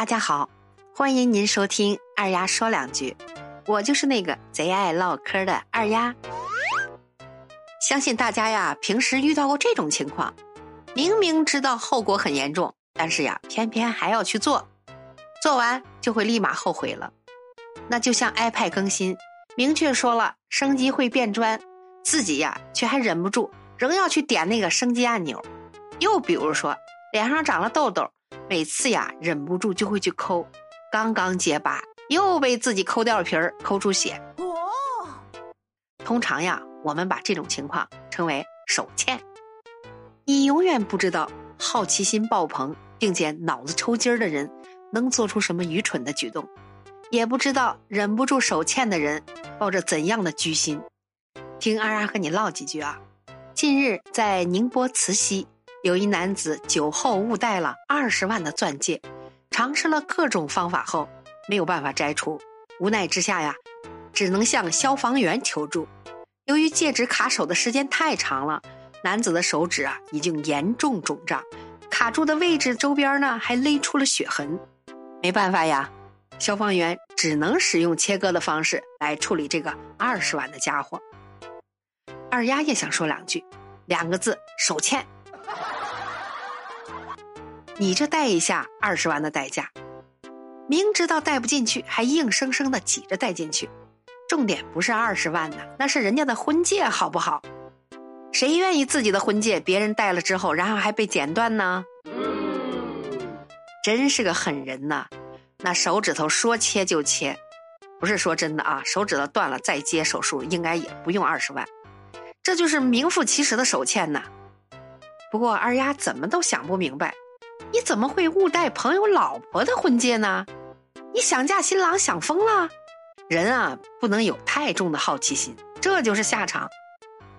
大家好，欢迎您收听二丫说两句，我就是那个贼爱唠嗑的二丫。相信大家呀，平时遇到过这种情况，明明知道后果很严重，但是呀，偏偏还要去做，做完就会立马后悔了。那就像 iPad 更新，明确说了升级会变砖，自己呀却还忍不住，仍要去点那个升级按钮。又比如说，脸上长了痘痘。每次呀，忍不住就会去抠，刚刚结疤，又被自己抠掉了皮儿，抠出血。哦，通常呀，我们把这种情况称为手欠。你永远不知道好奇心爆棚并且脑子抽筋儿的人能做出什么愚蠢的举动，也不知道忍不住手欠的人抱着怎样的居心。听阿丫和你唠几句啊。近日在宁波慈溪。有一男子酒后误戴了二十万的钻戒，尝试了各种方法后没有办法摘除，无奈之下呀，只能向消防员求助。由于戒指卡手的时间太长了，男子的手指啊已经严重肿胀，卡住的位置周边呢还勒出了血痕。没办法呀，消防员只能使用切割的方式来处理这个二十万的家伙。二丫也想说两句，两个字：手欠。你这戴一下二十万的代价，明知道戴不进去，还硬生生的挤着戴进去。重点不是二十万呢，那是人家的婚戒，好不好？谁愿意自己的婚戒别人戴了之后，然后还被剪断呢？真是个狠人呐！那手指头说切就切，不是说真的啊，手指头断了再接手术，应该也不用二十万。这就是名副其实的手欠呐。不过二丫怎么都想不明白。你怎么会误戴朋友老婆的婚戒呢？你想嫁新郎想疯了？人啊，不能有太重的好奇心，这就是下场。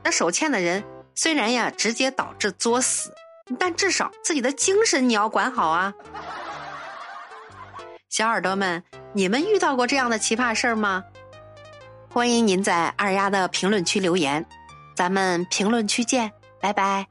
那手欠的人虽然呀直接导致作死，但至少自己的精神你要管好啊。小耳朵们，你们遇到过这样的奇葩事儿吗？欢迎您在二丫的评论区留言，咱们评论区见，拜拜。